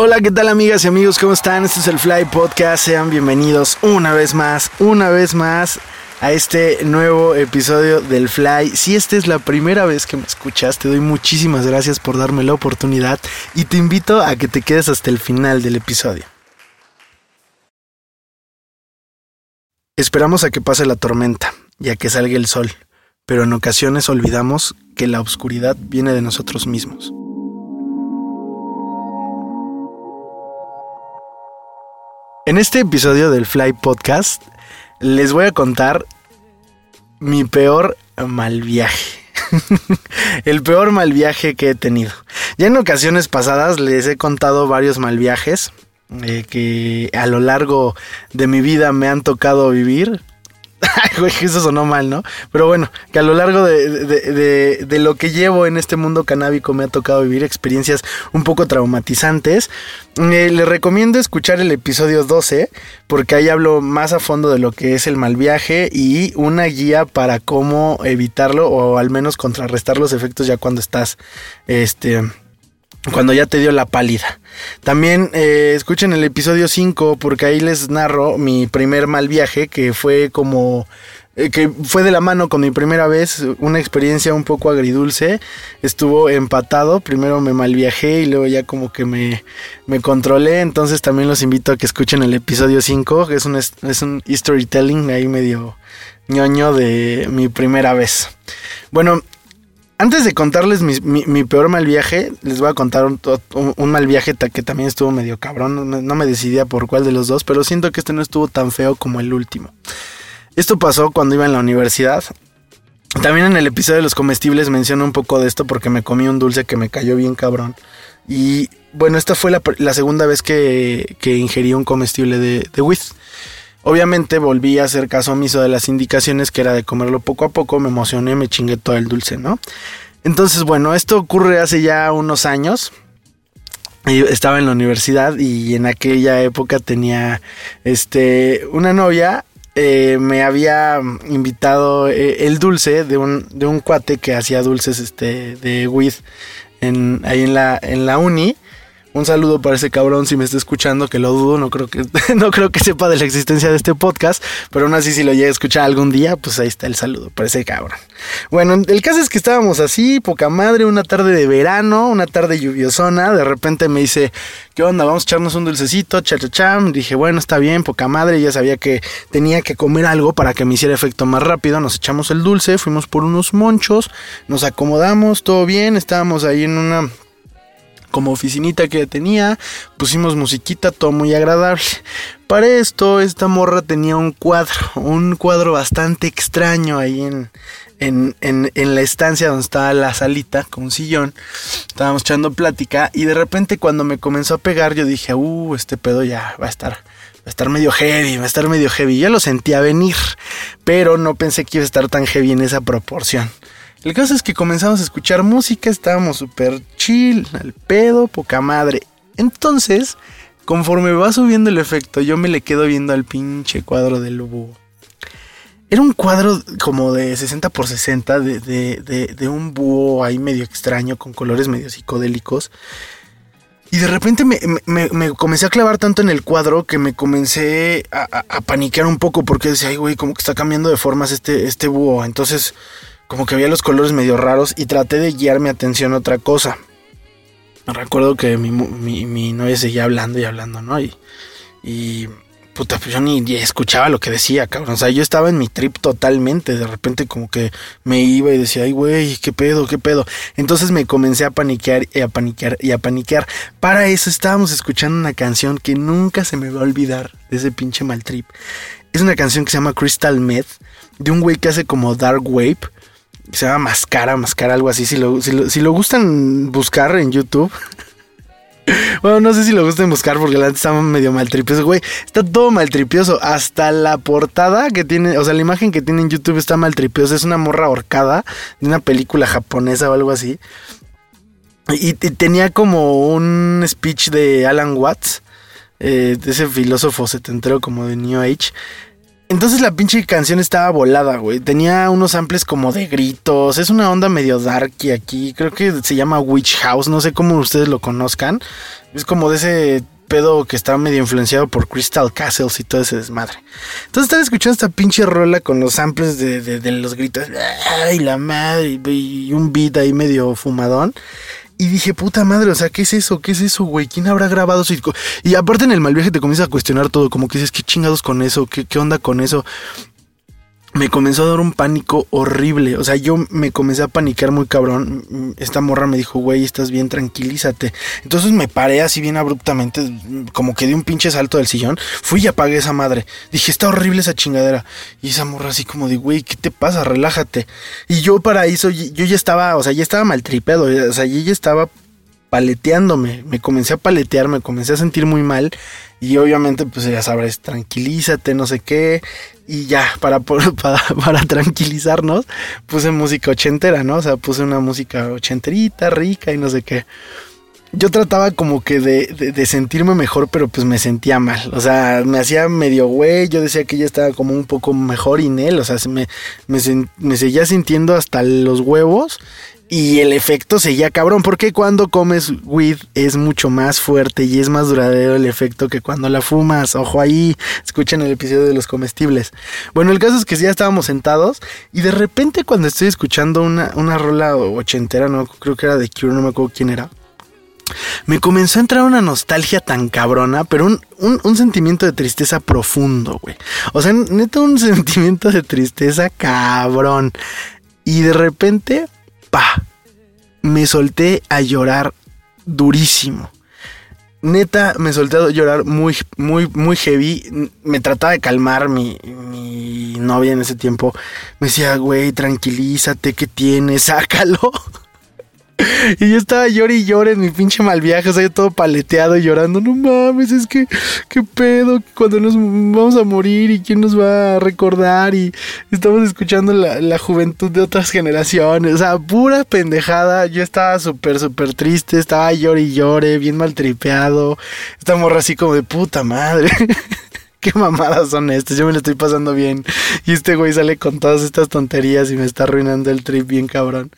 Hola, ¿qué tal amigas y amigos? ¿Cómo están? Este es el Fly Podcast. Sean bienvenidos una vez más, una vez más a este nuevo episodio del Fly. Si esta es la primera vez que me escuchas, te doy muchísimas gracias por darme la oportunidad y te invito a que te quedes hasta el final del episodio. Esperamos a que pase la tormenta y a que salga el sol, pero en ocasiones olvidamos que la oscuridad viene de nosotros mismos. En este episodio del Fly Podcast les voy a contar mi peor mal viaje. el peor mal viaje que he tenido. Ya en ocasiones pasadas les he contado varios mal viajes eh, que a lo largo de mi vida me han tocado vivir. eso sonó mal, ¿no? Pero bueno, que a lo largo de, lo que llevo en este mundo canábico me ha tocado vivir experiencias un poco traumatizantes. Eh, les recomiendo escuchar el episodio 12 porque ahí hablo más a fondo de lo que es el mal viaje y una guía para cómo evitarlo o al menos contrarrestar los efectos ya cuando estás este cuando ya te dio la pálida. También eh, escuchen el episodio 5 porque ahí les narro mi primer mal viaje que fue como eh, que fue de la mano con mi primera vez, una experiencia un poco agridulce, estuvo empatado, primero me mal viajé y luego ya como que me, me controlé, entonces también los invito a que escuchen el episodio 5, que es un, es un storytelling ahí medio ñoño de mi primera vez. Bueno, antes de contarles mi, peor mal viaje, les voy a contar un, mal viaje que también estuvo medio cabrón. No me decidía por cuál de los dos, pero siento que este no estuvo tan feo como el último. Esto pasó cuando iba en la universidad. También en el episodio de los comestibles menciono un poco de esto porque me comí un dulce que me cayó bien cabrón. Y bueno, esta fue la, segunda vez que, ingerí un comestible de, de Obviamente volví a hacer caso omiso de las indicaciones que era de comerlo poco a poco, me emocioné, me chingué todo el dulce, ¿no? Entonces, bueno, esto ocurre hace ya unos años. estaba en la universidad y en aquella época tenía este una novia eh, me había invitado eh, el dulce de un, de un cuate que hacía dulces este, de en, ahí en la, en la uni. Un saludo para ese cabrón si me está escuchando, que lo dudo, no creo que, no creo que sepa de la existencia de este podcast, pero aún así si lo llega a escuchar algún día, pues ahí está el saludo para ese cabrón. Bueno, el caso es que estábamos así, poca madre, una tarde de verano, una tarde lluviosona, de repente me dice, ¿qué onda? Vamos a echarnos un dulcecito, cha cha cham. Dije, bueno, está bien, poca madre, ya sabía que tenía que comer algo para que me hiciera efecto más rápido, nos echamos el dulce, fuimos por unos monchos, nos acomodamos, todo bien, estábamos ahí en una como oficinita que tenía, pusimos musiquita, todo muy agradable. Para esto, esta morra tenía un cuadro, un cuadro bastante extraño ahí en, en, en, en, la estancia donde estaba la salita con un sillón. Estábamos echando plática y de repente cuando me comenzó a pegar yo dije, uh, este pedo ya va a estar, va a estar medio heavy, va a estar medio heavy. Ya lo sentía venir, pero no pensé que iba a estar tan heavy en esa proporción. El caso es que comenzamos a escuchar música, estábamos súper chill, al pedo, poca madre. Entonces, conforme va subiendo el efecto, yo me le quedo viendo al pinche cuadro del búho. Era un cuadro como de 60 por 60 de, un búho ahí medio extraño, con colores medio psicodélicos. Y de repente me, comencé a clavar tanto en el cuadro que me comencé a, a, paniquear un poco porque decía, ay, güey, como que está cambiando de formas este, este búho. Entonces como que había los colores medio raros y traté de guiar mi atención a otra cosa. Recuerdo que mi, mi, novia seguía hablando y hablando, ¿no? Y, y puta, pues yo ni, escuchaba lo que decía, cabrón. O sea, yo estaba en mi trip totalmente. De repente como que me iba y decía, ay, güey, ¿qué pedo, qué pedo? Entonces me comencé a paniquear y a paniquear y a paniquear. Para eso estábamos escuchando una canción que nunca se me va a olvidar de ese pinche mal trip. Es una canción que se llama Crystal Meth, de un güey que hace como Dark Wave se llama Mascara, Mascara, algo así. Si lo, si lo, gustan buscar en YouTube. bueno, no sé si lo gustan buscar porque la está medio maltripioso, güey. Está todo maltripioso. Hasta la portada que tiene, o sea, la imagen que tiene en YouTube está maltripiosa. Es una morra ahorcada de una película japonesa o algo así. Y, tenía como un speech de Alan Watts, eh, ese filósofo setentero como de New Age, entonces la pinche canción estaba volada, güey. Tenía unos samples como de gritos. Es una onda medio darky aquí. Creo que se llama Witch House. No sé cómo ustedes lo conozcan. Es como de ese pedo que está medio influenciado por Crystal Castles y todo ese desmadre. Entonces estaba escuchando esta pinche rola con los samples de, los gritos. Ay, la madre. Y un beat ahí medio fumadón. Y dije, puta madre, o sea, ¿qué es eso? ¿Qué es eso, güey? ¿Quién habrá grabado? Y aparte en el mal viaje te comienzas a cuestionar todo, como que dices, ¿qué chingados con eso? ¿Qué, qué onda con eso? Me comenzó a dar un pánico horrible. O sea, yo me comencé a panicar muy cabrón. Esta morra me dijo, güey, estás bien, tranquilízate. Entonces me paré así bien abruptamente, como que di un pinche salto del sillón. Fui y apagué esa madre. Dije, está horrible esa chingadera. Y esa morra así como de, güey, ¿qué te pasa? Relájate. Y yo para eso, yo ya estaba, o sea, ya estaba maltripeado. O sea, yo ya estaba paleteándome. Me comencé a paletear, me comencé a sentir muy mal. Y obviamente, pues ya sabes, tranquilízate, no sé qué. Y ya, para, para, para, tranquilizarnos, puse música ochentera, ¿no? O sea, puse una música ochenterita, rica y no sé qué. Yo trataba como que de, de, sentirme mejor, pero pues me sentía mal. O sea, me hacía medio güey. Yo decía que ella estaba como un poco mejor y él. O sea, me, me, me seguía sintiendo hasta los huevos y el efecto seguía cabrón, porque cuando comes weed es mucho más fuerte y es más duradero el efecto que cuando la fumas. Ojo ahí, escuchen el episodio de los comestibles. Bueno, el caso es que ya estábamos sentados y de repente cuando estoy escuchando una, una rola ochentera, no creo que era de Cure, no me acuerdo quién era. Me comenzó a entrar una nostalgia tan cabrona, pero un, un, sentimiento de tristeza profundo, güey. O sea, neta, un sentimiento de tristeza cabrón. Y de repente pa, me solté a llorar durísimo. Neta, me solté a llorar muy, muy, muy heavy. Me trataba de calmar mi, mi novia en ese tiempo. Me decía, güey, tranquilízate, ¿qué tienes? Sácalo. Y yo estaba llorando y llorando en mi pinche mal viaje, o todo paleteado y llorando. No mames, es que, qué pedo, cuando nos vamos a morir y quién nos va a recordar. Y estamos escuchando la, juventud de otras generaciones, o sea, pura pendejada. Yo estaba súper, súper triste, estaba llorando y llore, bien maltripeado. Esta morra así como de puta madre. qué mamadas son estas, yo me lo estoy pasando bien. Y este güey sale con todas estas tonterías y me está arruinando el trip bien cabrón.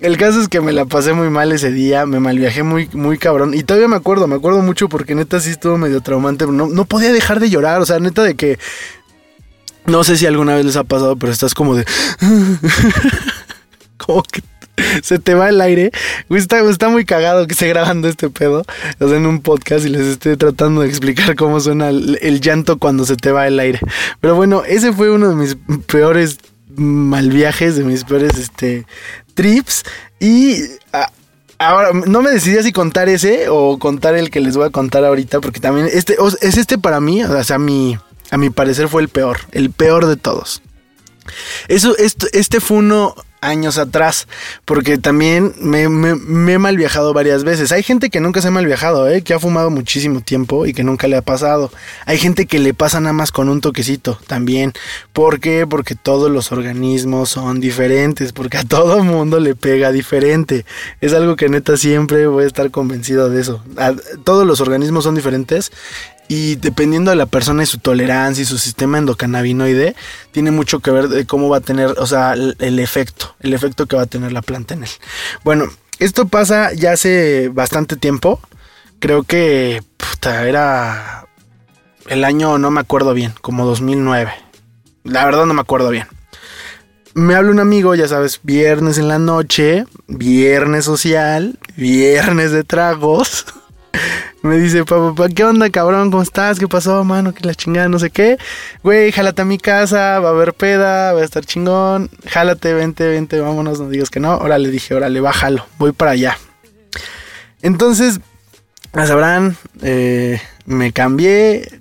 El caso es que me la pasé muy mal ese día, me malviajé muy, muy cabrón. Y todavía me acuerdo, me acuerdo mucho porque neta sí estuvo medio traumante. No, no podía dejar de llorar, o sea, neta de que... No sé si alguna vez les ha pasado, pero estás como de... como que se te va el aire. Está, está muy cagado que esté grabando este pedo. O sea, en un podcast y les estoy tratando de explicar cómo suena el, el, llanto cuando se te va el aire. Pero bueno, ese fue uno de mis peores mal viajes, de mis peores este, trips. Y ah, ahora no me decidí si contar ese o contar el que les voy a contar ahorita, porque también este es este para mí, o sea, a mi, a mi parecer fue el peor, el peor de todos. Eso, este, este fue uno años atrás, porque también me, he mal viajado varias veces. Hay gente que nunca se ha mal viajado, ¿eh? que ha fumado muchísimo tiempo y que nunca le ha pasado. Hay gente que le pasa nada más con un toquecito también. ¿Por qué? Porque todos los organismos son diferentes, porque a todo mundo le pega diferente. Es algo que neta siempre voy a estar convencido de eso. todos los organismos son diferentes y dependiendo de la persona y su tolerancia y su sistema endocannabinoide, tiene mucho que ver de cómo va a tener, o sea, el, efecto, el efecto que va a tener la planta en él. Bueno, esto pasa ya hace bastante tiempo. Creo que puta, era el año, no me acuerdo bien, como 2009. La verdad no me acuerdo bien. Me habla un amigo, ya sabes, viernes en la noche, viernes social, viernes de tragos. Me dice, papá, ¿qué onda, cabrón? ¿Cómo estás? ¿Qué pasó, mano? Que la chingada, no sé qué. Güey, jálate a mi casa, va a haber peda, va a estar chingón. Jálate, vente, vente, vámonos, no digas que no. Ahora le dije, órale, bájalo, voy para allá. Entonces, ya sabrán, eh, me cambié,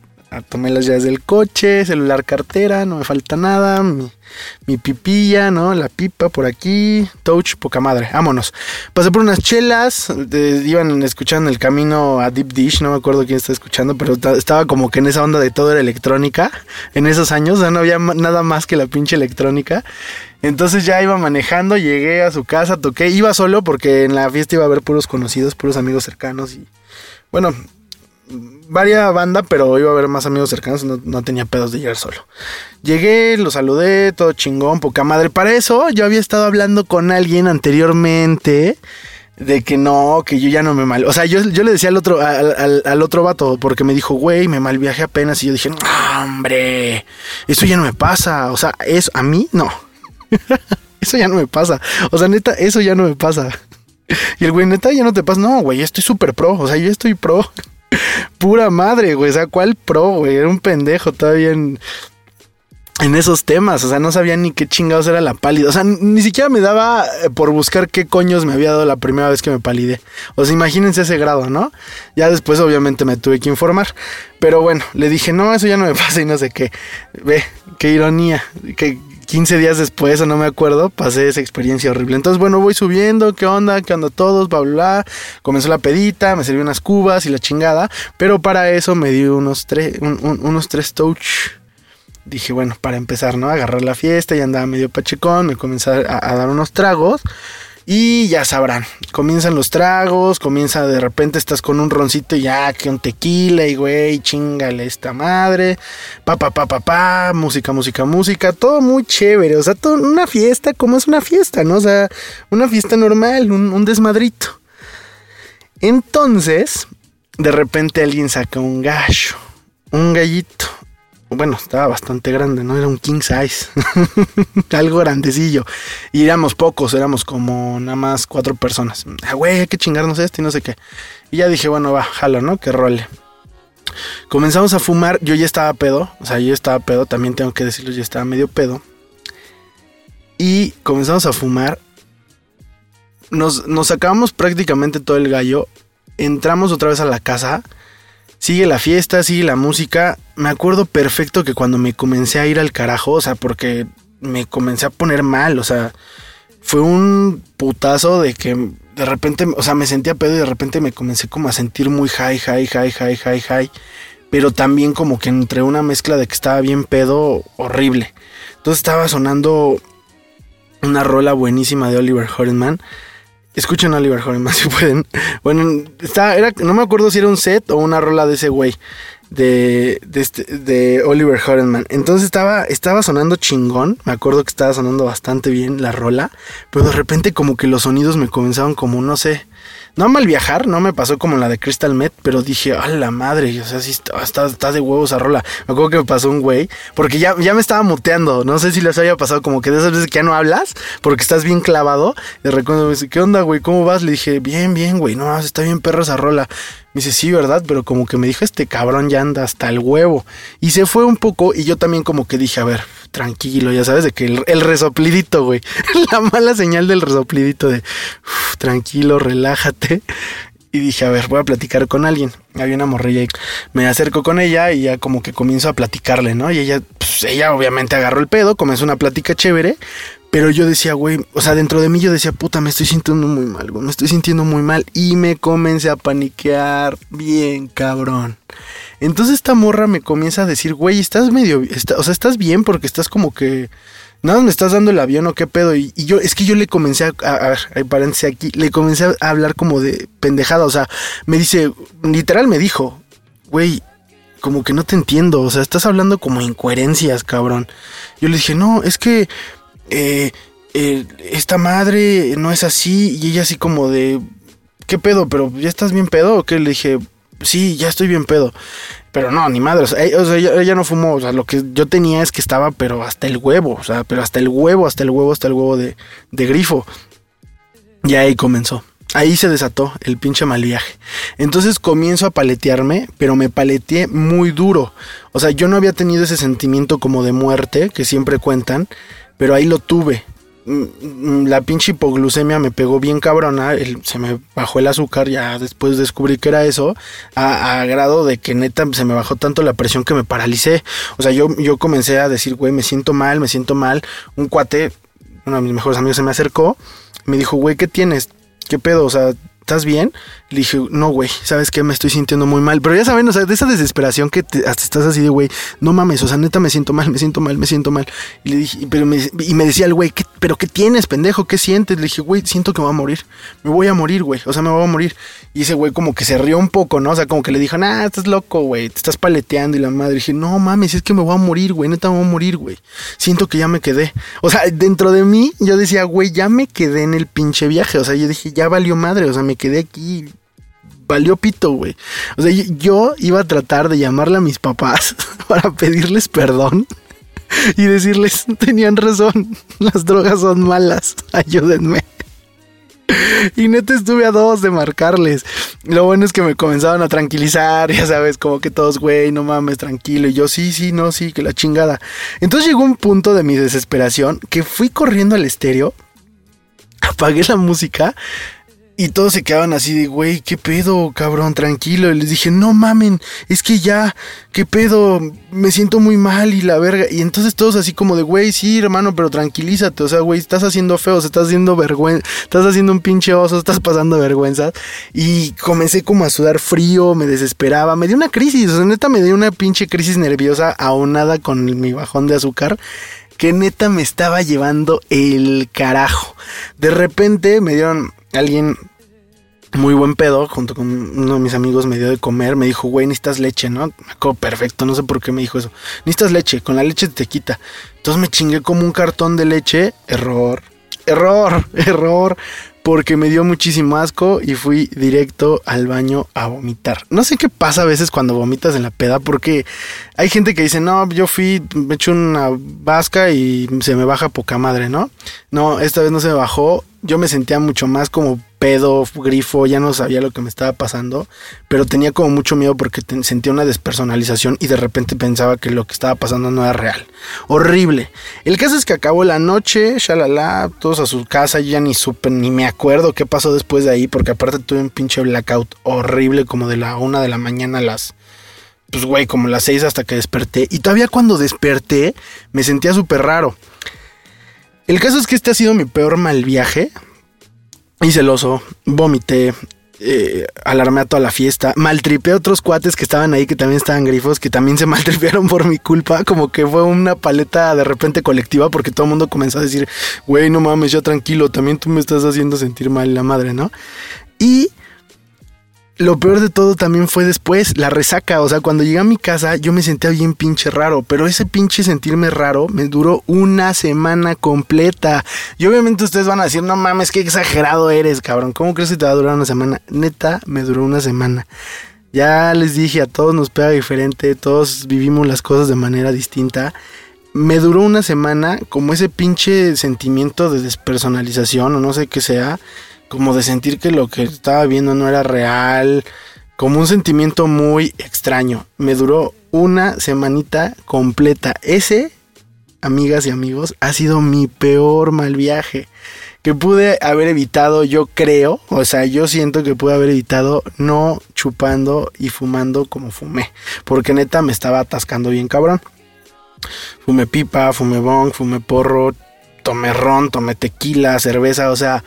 tomé las llaves del coche, celular, cartera, no me falta nada, mi, pipilla, ¿no? La pipa por aquí, touch, poca madre, vámonos. Pasé por unas chelas, iban escuchando el camino a Deep Dish, no me acuerdo quién está escuchando, pero estaba como que en esa onda de todo era electrónica, en esos años, no había nada más que la pinche electrónica. Entonces ya iba manejando, llegué a su casa, toqué, iba solo porque en la fiesta iba a haber puros conocidos, puros amigos cercanos y bueno, varia banda, pero iba a ver más amigos cercanos, no, tenía pedos de llegar solo. Llegué, lo saludé, todo chingón, poca madre. Para eso yo había estado hablando con alguien anteriormente de que no, que yo ya no me mal. O sea, yo, yo le decía al otro, al, al, otro vato, porque me dijo, güey, me mal viaje apenas. Y yo dije, no, hombre, eso ya no me pasa. O sea, eso a mí no. eso ya no me pasa. O sea, neta, eso ya no me pasa. Y el güey, neta, ya no te pasa. No, güey, estoy súper pro. O sea, yo estoy pro. Pura madre, güey. O sea, ¿cuál pro, güey? Era un pendejo todavía en, esos temas, o sea, no sabía ni qué chingados era la pálida, o sea, ni siquiera me daba eh, por buscar qué coños me había dado la primera vez que me palidé. O sea, imagínense ese grado, ¿no? Ya después obviamente me tuve que informar, pero bueno, le dije, no, eso ya no me pasa y no sé qué. Ve, qué ironía, que 15 días después, o no me acuerdo, pasé esa experiencia horrible. Entonces, bueno, voy subiendo, ¿qué onda? ¿Qué onda todos? Bla, bla, bla. Comenzó la pedita, me serví unas cubas y la chingada, pero para eso me di unos tres, unos tres touch dije, bueno, para empezar, ¿no? Agarrar la fiesta, y andaba medio pachecón, me comencé a, dar unos tragos. Y ya sabrán, comienzan los tragos, comienza de repente estás con un roncito y ya que un tequila y güey, chingale esta madre, pa pa pa pa pa, música, música, música, todo muy chévere, o sea, todo, una fiesta como es una fiesta, ¿no? O sea, una fiesta normal, un, un desmadrito. Entonces, de repente alguien saca un gallo, un gallito, bueno, estaba bastante grande, ¿no? Era un king size. Algo grandecillo. Y éramos pocos, éramos como nada más cuatro personas. Ah, güey, hay que chingarnos este y no sé qué. Y ya dije, bueno, va, jalo, ¿no? Que role. Comenzamos a fumar, yo ya estaba pedo, o sea, yo estaba pedo, también tengo que decirlo, ya estaba medio pedo. Y comenzamos a fumar. Nos, nos prácticamente todo el gallo. Entramos otra vez a la casa sigue la fiesta, sigue la música. Me acuerdo perfecto que cuando me comencé a ir al carajo, o sea, porque me comencé a poner mal, o sea, fue un putazo de que de repente, o sea, me sentía pedo y de repente me comencé como a sentir muy high, high, high, high, high, high. Pero también como que entre una mezcla de que estaba bien pedo, horrible. Entonces estaba sonando una rola buenísima de Oliver Hornman Escuchen a Oliver más si pueden. Bueno, está, era, no me acuerdo si era un set o una rola de ese güey. De, de, este, de Oliver Horenman. Entonces estaba, estaba sonando chingón. Me acuerdo que estaba sonando bastante bien la rola. Pero de repente como que los sonidos me comenzaron como, no sé, no mal viajar, no me pasó como la de Crystal Met, pero dije, a la madre, o sea, sí está, está, de huevos a rola. Me acuerdo que me pasó un güey, porque ya, ya me estaba muteando, no sé si les había pasado como que de esas veces que ya no hablas, porque estás bien clavado. Y recuerdo, me dice, ¿qué onda, güey? ¿Cómo vas? Le dije, bien, bien, güey, no, está bien perro esa rola. Me dice, sí, ¿verdad? Pero como que me dijo, este cabrón ya anda hasta el huevo. Y se fue un poco y yo también como que dije, a ver, tranquilo, ya sabes, de que el, resoplidito, güey. La mala señal del resoplidito de, tranquilo, relájate. Y dije, a ver, voy a platicar con alguien. Había una morrilla y me acerco con ella y ya como que comienzo a platicarle, ¿no? Y ella, pues ella obviamente agarró el pedo, comenzó una plática chévere, pero yo decía, güey, o sea, dentro de mí yo decía, puta, me estoy sintiendo muy mal, güey, me estoy sintiendo muy mal. Y me comencé a paniquear bien, cabrón. Entonces esta morra me comienza a decir, güey, estás medio, o sea, estás bien porque estás como que... Nada, me estás dando el avión o qué pedo. Y, yo, es que yo le comencé a, a, paréntesis aquí, le comencé a hablar como de pendejada. O sea, me dice, literal me dijo, güey, como que no te entiendo. O sea, estás hablando como incoherencias, cabrón. Yo le dije, no, es que eh, eh, esta madre no es así. Y ella así como de, ¿qué pedo? ¿Pero ya estás bien pedo? ¿O qué? Le dije, sí, ya estoy bien pedo. Pero no, ni madre. O sea, ella, no fumó. O sea, lo que yo tenía es que estaba, pero hasta el huevo. O sea, pero hasta el huevo, hasta el huevo, hasta el huevo de, grifo. Y ahí comenzó. Ahí se desató el pinche mal. Entonces comienzo a paletearme, pero me paleteé muy duro. O sea, yo no había tenido ese sentimiento como de muerte que siempre cuentan pero ahí lo tuve. Mm, mm, la pinche hipoglucemia me pegó bien cabrona, se me bajó el azúcar, ya después descubrí que era eso, a, grado de que neta se me bajó tanto la presión que me paralicé. O sea, yo, yo comencé a decir, güey, me siento mal, me siento mal. Un cuate, uno de mis mejores amigos se me acercó, me dijo, güey, ¿qué tienes? ¿Qué pedo? O sea, ¿estás bien? Le dije, no, güey, ¿sabes qué? Me estoy sintiendo muy mal. Pero ya saben, o sea, de esa desesperación que hasta estás así de, güey, no mames, o sea, neta me siento mal, me siento mal, me siento mal. Y le dije, pero me, y me decía el güey, ¿pero qué tienes, pendejo? ¿Qué sientes? Le dije, güey, siento que voy a morir. Me voy a morir, güey. O sea, me voy a morir. Y ese güey como que se rió un poco, ¿no? O sea, como que le dijo, nah, estás loco, güey, te estás paleteando. Y la madre dije, no mames, es que me voy a morir, güey, neta me voy a morir, güey. Siento que ya me quedé. O sea, dentro de mí yo decía, güey, ya me quedé en el pinche viaje. O sea, yo dije, ya valió madre, o sea, me quedé aquí valió pito, güey. O sea, yo iba a tratar de llamarle a mis papás para pedirles perdón y decirles, tenían razón, las drogas son malas, ayúdenme. Y neta estuve a dos de marcarles. Lo bueno es que me comenzaban a tranquilizar, ya sabes, como que todos, güey, no mames, tranquilo. Y yo, sí, sí, no, sí, que la chingada. Entonces llegó un punto de mi desesperación que fui corriendo al estéreo, apagué la música y todos se quedaban así de, güey, ¿qué pedo, cabrón? Tranquilo. Y les dije, no mamen, es que ya, ¿qué pedo? Me siento muy mal y la verga. Y entonces todos así como de, güey, sí, hermano, pero tranquilízate. O sea, güey, estás haciendo feo, estás haciendo vergüenza, estás haciendo un pinche oso, estás pasando vergüenza. Y comencé como a sudar frío, me desesperaba, me dio una crisis. O sea, neta, me dio una pinche crisis nerviosa aunada con mi bajón de azúcar que neta me estaba llevando el carajo. De repente me dieron alguien muy buen pedo, junto con uno de mis amigos me dio de comer, me dijo, güey, necesitas leche, ¿no? Me acuerdo perfecto, no sé por qué me dijo eso. Necesitas leche, con la leche te quita. Entonces me chingué como un cartón de leche, error, error, error, porque me dio muchísimo asco y fui directo al baño a vomitar. No sé qué pasa a veces cuando vomitas en la peda, porque hay gente que dice, no, yo fui, me eché una vasca y se me baja poca madre, ¿no? No, esta vez no se me bajó, yo me sentía mucho más como pedo, grifo, ya no sabía lo que me estaba pasando, pero tenía como mucho miedo porque sentía una despersonalización y de repente pensaba que lo que estaba pasando no era real. Horrible. El caso es que acabó la noche, shalala, todos a su casa, ya ni supe, ni me acuerdo qué pasó después de ahí, porque aparte tuve un pinche blackout horrible como de la una de la mañana a las pues güey, como las seis hasta que desperté. Y todavía cuando desperté me sentía súper raro. El caso es que este ha sido mi peor mal viaje. Hice el oso, vomité, eh, alarmé a toda la fiesta, maltripé a otros cuates que estaban ahí que también estaban grifos, que también se maltripearon por mi culpa, como que fue una paleta de repente colectiva porque todo el mundo comenzó a decir, güey, no mames, ya tranquilo, también tú me estás haciendo sentir mal la madre, ¿no? Y lo peor de todo también fue después, la resaca. O sea, cuando llegué a mi casa yo me sentía bien pinche raro. Pero ese pinche sentirme raro me duró una semana completa. Y obviamente ustedes van a decir, no mames, qué exagerado eres, cabrón. ¿Cómo crees que te va a durar una semana? Neta, me duró una semana. Ya les dije, a todos nos pega diferente, todos vivimos las cosas de manera distinta. Me duró una semana como ese pinche sentimiento de despersonalización o no sé qué sea como de sentir que lo que estaba viendo no era real, como un sentimiento muy extraño. Me duró una semanita completa. Ese, amigas y amigos, ha sido mi peor mal viaje. Que pude haber evitado, yo creo, o sea, yo siento que pude haber evitado no chupando y fumando como fumé. Porque neta me estaba atascando bien cabrón. Fumé pipa, fumé bong, fumé porro, tomé ron, tomé tequila, cerveza, o sea,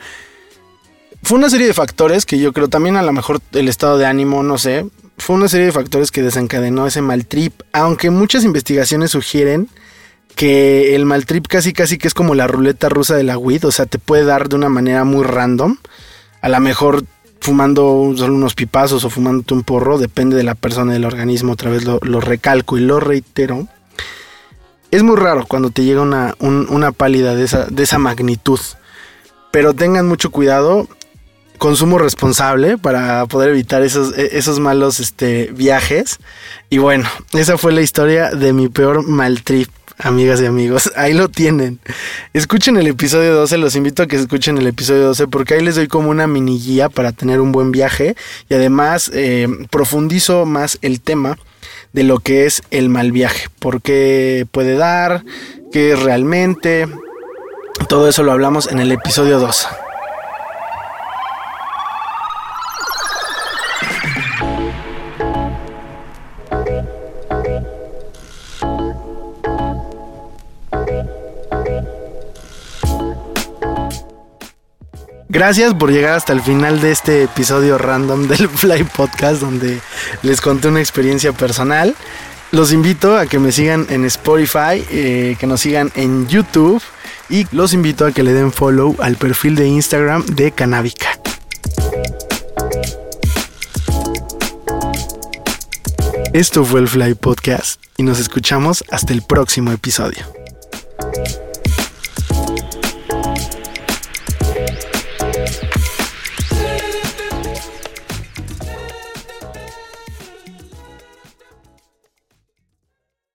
fue una serie de factores que yo creo también a lo mejor el estado de ánimo, no sé, fue una serie de factores que desencadenó ese mal trip, aunque muchas investigaciones sugieren que el mal trip casi casi que es como la ruleta rusa de la weed, o sea, te puede dar de una manera muy random, a lo mejor fumando solo unos pipazos o fumándote un porro, depende de la persona del organismo, otra vez lo, recalco y lo reitero. Es muy raro cuando te llega una, una pálida de esa, de esa magnitud. Pero tengan mucho cuidado consumo responsable para poder evitar esos, e, esos malos este, viajes. Y bueno, esa fue la historia de mi peor mal trip. Amigas y amigos, ahí lo tienen. Escuchen el episodio 12, los invito a que escuchen el episodio 12 porque ahí les doy como una mini guía para tener un buen viaje y además eh, profundizo más el tema de lo que es el mal viaje, por qué puede dar, qué es realmente, todo eso lo hablamos en el episodio 2. Gracias por llegar hasta el final de este episodio random del Fly Podcast donde les conté una experiencia personal. Los invito a que me sigan en Spotify, eh, que nos sigan en YouTube y los invito a que le den follow al perfil de Instagram de Canábica. Esto fue el Fly Podcast y nos escuchamos hasta el próximo episodio.